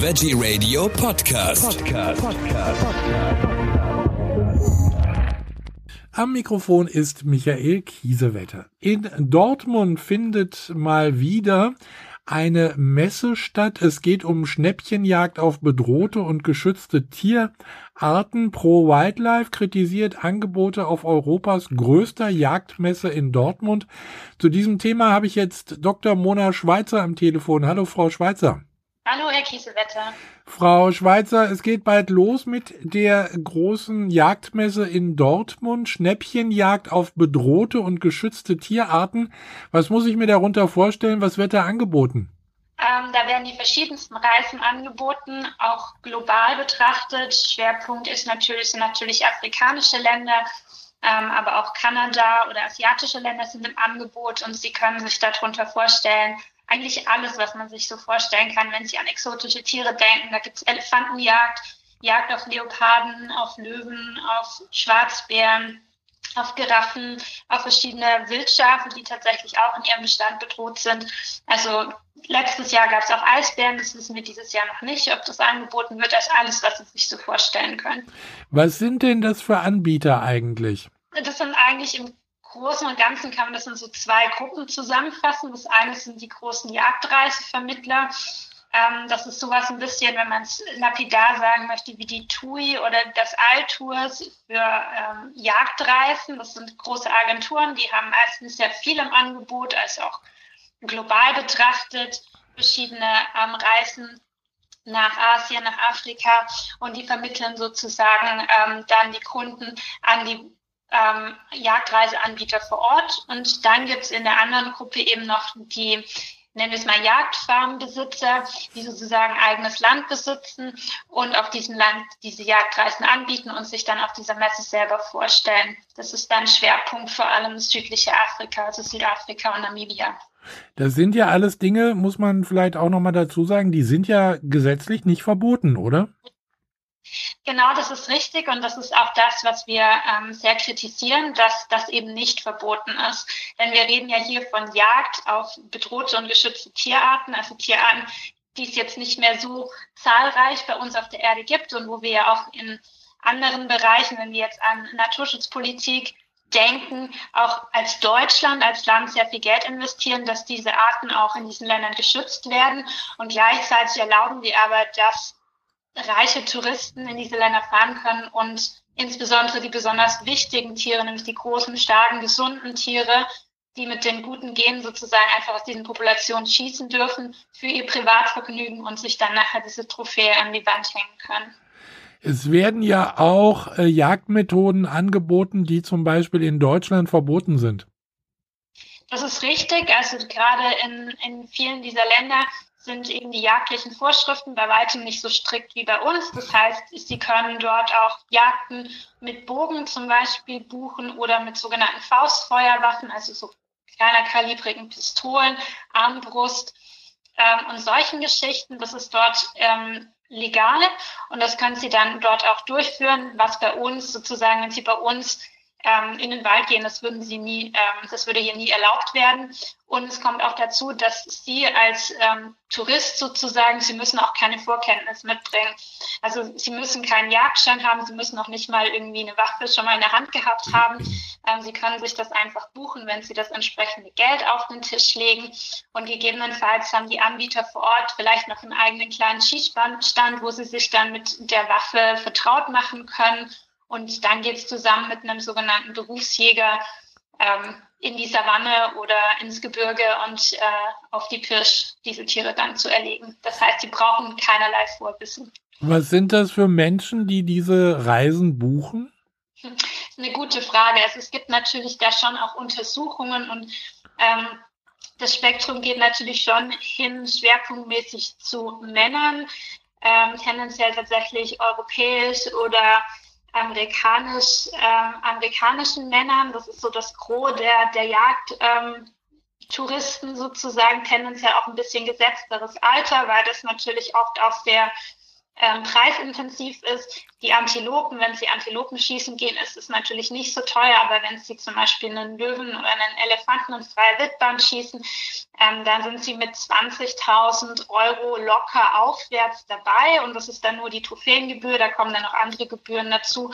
Veggie Radio Podcast. Podcast. Podcast. Am Mikrofon ist Michael Kiesewetter. In Dortmund findet mal wieder eine Messe statt. Es geht um Schnäppchenjagd auf bedrohte und geschützte Tierarten. Pro Wildlife kritisiert Angebote auf Europas größter Jagdmesse in Dortmund. Zu diesem Thema habe ich jetzt Dr. Mona Schweizer am Telefon. Hallo, Frau Schweizer. Hallo, Herr Kiesewetter. Frau Schweizer, es geht bald los mit der großen Jagdmesse in Dortmund. Schnäppchenjagd auf bedrohte und geschützte Tierarten. Was muss ich mir darunter vorstellen? Was wird da angeboten? Ähm, da werden die verschiedensten Reisen angeboten, auch global betrachtet. Schwerpunkt ist natürlich, sind natürlich afrikanische Länder, ähm, aber auch Kanada oder asiatische Länder sind im Angebot und Sie können sich darunter vorstellen, eigentlich alles, was man sich so vorstellen kann, wenn Sie an exotische Tiere denken. Da gibt es Elefantenjagd, Jagd auf Leoparden, auf Löwen, auf Schwarzbären, auf Giraffen, auf verschiedene Wildschafe, die tatsächlich auch in ihrem Bestand bedroht sind. Also letztes Jahr gab es auch Eisbären, das wissen wir dieses Jahr noch nicht, ob das angeboten wird, als alles, was Sie sich so vorstellen können. Was sind denn das für Anbieter eigentlich? Das sind eigentlich im Großen und Ganzen kann man das in so zwei Gruppen zusammenfassen. Das eine sind die großen Jagdreisevermittler. Ähm, das ist sowas ein bisschen, wenn man es lapidar sagen möchte, wie die TUI oder das Altours für ähm, Jagdreisen. Das sind große Agenturen, die haben meistens sehr viel im Angebot, als auch global betrachtet, verschiedene ähm, Reisen nach Asien, nach Afrika und die vermitteln sozusagen ähm, dann die Kunden an die ähm, Jagdreiseanbieter vor Ort. Und dann gibt's in der anderen Gruppe eben noch die, nennen wir es mal Jagdfarmbesitzer, die sozusagen eigenes Land besitzen und auf diesem Land diese Jagdreisen anbieten und sich dann auf dieser Messe selber vorstellen. Das ist dann Schwerpunkt vor allem südliche Afrika, also Südafrika und Namibia. Das sind ja alles Dinge, muss man vielleicht auch nochmal dazu sagen, die sind ja gesetzlich nicht verboten, oder? Genau, das ist richtig und das ist auch das, was wir ähm, sehr kritisieren, dass das eben nicht verboten ist. Denn wir reden ja hier von Jagd auf bedrohte und geschützte Tierarten, also Tierarten, die es jetzt nicht mehr so zahlreich bei uns auf der Erde gibt und wo wir ja auch in anderen Bereichen, wenn wir jetzt an Naturschutzpolitik denken, auch als Deutschland, als Land sehr viel Geld investieren, dass diese Arten auch in diesen Ländern geschützt werden. Und gleichzeitig erlauben wir aber, dass reiche Touristen in diese Länder fahren können und insbesondere die besonders wichtigen Tiere, nämlich die großen, starken, gesunden Tiere, die mit den guten Genen sozusagen einfach aus diesen Populationen schießen dürfen für ihr Privatvergnügen und sich dann nachher diese Trophäe an die Wand hängen können. Es werden ja auch äh, Jagdmethoden angeboten, die zum Beispiel in Deutschland verboten sind. Das ist richtig. Also gerade in, in vielen dieser Länder sind eben die jagdlichen Vorschriften bei weitem nicht so strikt wie bei uns. Das heißt, sie können dort auch Jagden mit Bogen zum Beispiel buchen oder mit sogenannten Faustfeuerwaffen, also so kleiner kalibrigen Pistolen, Armbrust ähm, und solchen Geschichten. Das ist dort ähm, legal und das können sie dann dort auch durchführen, was bei uns sozusagen, wenn sie bei uns ähm, in den Wald gehen. Das würden sie nie, ähm, das würde hier nie erlaubt werden. Und es kommt auch dazu, dass Sie als ähm, Tourist sozusagen, Sie müssen auch keine Vorkenntnis mitbringen. Also Sie müssen keinen Jagdschein haben, Sie müssen auch nicht mal irgendwie eine Waffe schon mal in der Hand gehabt haben. Sie können sich das einfach buchen, wenn Sie das entsprechende Geld auf den Tisch legen. Und gegebenenfalls haben die Anbieter vor Ort vielleicht noch einen eigenen kleinen Schießstand, wo Sie sich dann mit der Waffe vertraut machen können und dann geht es zusammen mit einem sogenannten Berufsjäger ähm, in die Savanne oder ins Gebirge und äh, auf die Pirsch diese Tiere dann zu erlegen. Das heißt, sie brauchen keinerlei Vorwissen. Was sind das für Menschen, die diese Reisen buchen? Das ist eine gute Frage. Also es gibt natürlich da schon auch Untersuchungen und ähm, das Spektrum geht natürlich schon hin schwerpunktmäßig zu Männern, ähm, tendenziell tatsächlich europäisch oder amerikanisch, äh, amerikanischen Männern. Das ist so das Gros der, der Jagd. Ähm, sozusagen tendenziell auch ein bisschen gesetzteres Alter, weil das natürlich oft auch sehr ähm, preisintensiv ist. Die Antilopen, wenn sie Antilopen schießen gehen, ist es natürlich nicht so teuer, aber wenn sie zum Beispiel einen Löwen oder einen Elefanten in freie Wildbahn schießen, ähm, dann sind sie mit 20.000 Euro locker aufwärts dabei und das ist dann nur die Trophäengebühr, da kommen dann noch andere Gebühren dazu.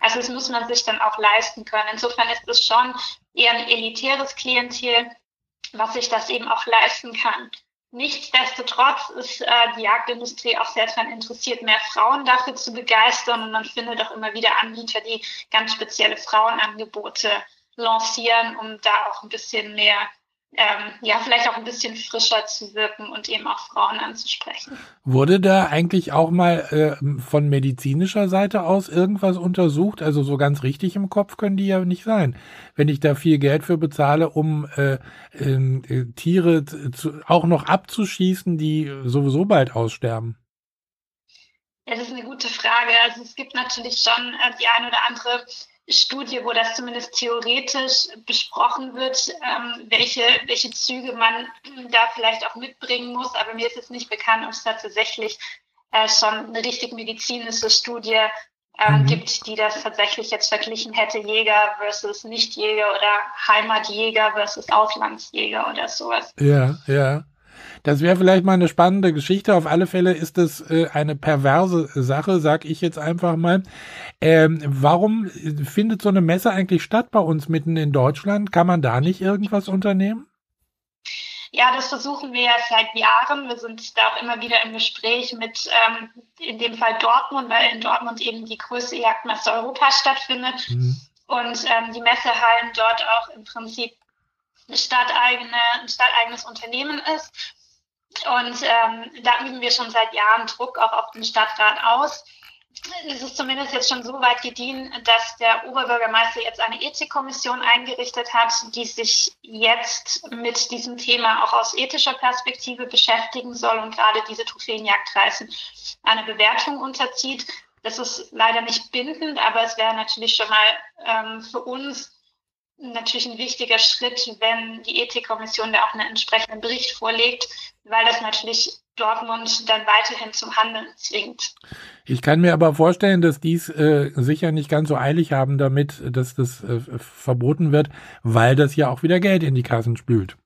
Also das muss man sich dann auch leisten können. Insofern ist es schon eher ein elitäres Klientel, was sich das eben auch leisten kann. Nichtsdestotrotz ist äh, die Jagdindustrie auch sehr daran interessiert, mehr Frauen dafür zu begeistern. Und man findet auch immer wieder Anbieter, die ganz spezielle Frauenangebote lancieren, um da auch ein bisschen mehr ähm, ja, vielleicht auch ein bisschen frischer zu wirken und eben auch Frauen anzusprechen. Wurde da eigentlich auch mal äh, von medizinischer Seite aus irgendwas untersucht? Also so ganz richtig im Kopf können die ja nicht sein. Wenn ich da viel Geld für bezahle, um äh, ähm, äh, Tiere zu, auch noch abzuschießen, die sowieso bald aussterben. Ja, das ist eine gute Frage. Also es gibt natürlich schon äh, die ein oder andere Studie, wo das zumindest theoretisch besprochen wird, ähm, welche, welche Züge man da vielleicht auch mitbringen muss. Aber mir ist jetzt nicht bekannt, ob es da tatsächlich äh, schon eine richtig medizinische Studie ähm, mhm. gibt, die das tatsächlich jetzt verglichen hätte, Jäger versus Nichtjäger oder Heimatjäger versus Auslandsjäger oder sowas. Ja, ja. Das wäre vielleicht mal eine spannende Geschichte. Auf alle Fälle ist es äh, eine perverse Sache, sag ich jetzt einfach mal. Ähm, warum findet so eine Messe eigentlich statt bei uns mitten in Deutschland? Kann man da nicht irgendwas unternehmen? Ja, das versuchen wir ja seit Jahren. Wir sind da auch immer wieder im Gespräch mit, ähm, in dem Fall Dortmund, weil in Dortmund eben die größte Jagdmesse Europas stattfindet. Mhm. Und ähm, die Messehallen dort auch im Prinzip eine stadteigene, ein stadteigenes Unternehmen ist. Und ähm, da üben wir schon seit Jahren Druck auch auf den Stadtrat aus. Es ist zumindest jetzt schon so weit gediehen, dass der Oberbürgermeister jetzt eine Ethikkommission eingerichtet hat, die sich jetzt mit diesem Thema auch aus ethischer Perspektive beschäftigen soll und gerade diese Trophäenjagdreisen eine Bewertung unterzieht. Das ist leider nicht bindend, aber es wäre natürlich schon mal ähm, für uns natürlich ein wichtiger Schritt, wenn die Ethikkommission da auch einen entsprechenden Bericht vorlegt, weil das natürlich Dortmund dann weiterhin zum Handeln zwingt. Ich kann mir aber vorstellen, dass dies äh, sicher nicht ganz so eilig haben damit, dass das äh, verboten wird, weil das ja auch wieder Geld in die Kassen spült.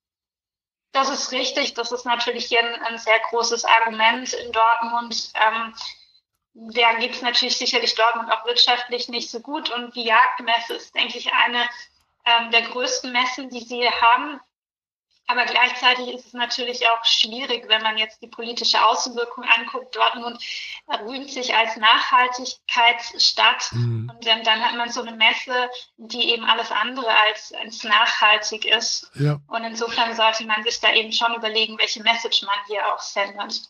Das ist richtig. Das ist natürlich hier ein, ein sehr großes Argument in Dortmund. Ähm, da geht es natürlich sicherlich Dortmund auch wirtschaftlich nicht so gut. Und die Jagdmesse ist, denke ich, eine ähm, der größten Messen, die sie haben. Aber gleichzeitig ist es natürlich auch schwierig, wenn man jetzt die politische Außenwirkung anguckt. Dortmund rühmt sich als Nachhaltigkeitsstadt. Mhm. Und dann, hat man so eine Messe, die eben alles andere als, als nachhaltig ist. Ja. Und insofern sollte man sich da eben schon überlegen, welche Message man hier auch sendet.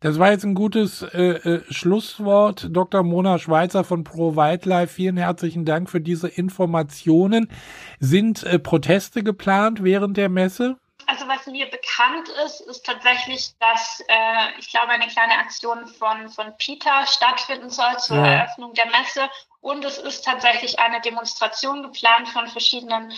Das war jetzt ein gutes äh, äh, Schlusswort. Dr. Mona Schweizer von Pro Wildlife, vielen herzlichen Dank für diese Informationen. Sind äh, Proteste geplant während der Messe? Also was mir bekannt ist, ist tatsächlich, dass äh, ich glaube eine kleine Aktion von, von Peter stattfinden soll zur ja. Eröffnung der Messe. Und es ist tatsächlich eine Demonstration geplant von verschiedenen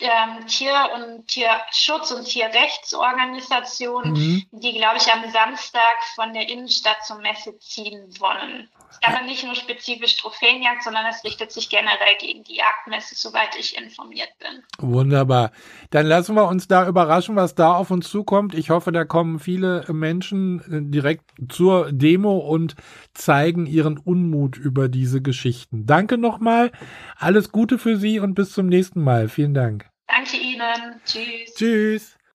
ähm, Tier- und Tierschutz- und Tierrechtsorganisationen, mhm. die, glaube ich, am Samstag von der Innenstadt zur Messe ziehen wollen. Aber nicht nur spezifisch Trophäenjagd, sondern es richtet sich generell gegen die Jagdmesse, soweit ich informiert bin. Wunderbar. Dann lassen wir uns da überraschen, was da auf uns zukommt. Ich hoffe, da kommen viele Menschen äh, direkt zur Demo und zeigen ihren Unmut über diese Geschichten. Danke nochmal. Alles Gute für Sie und bis zum nächsten Mal. Vielen Dank. Danke Ihnen. Tschüss. Tschüss.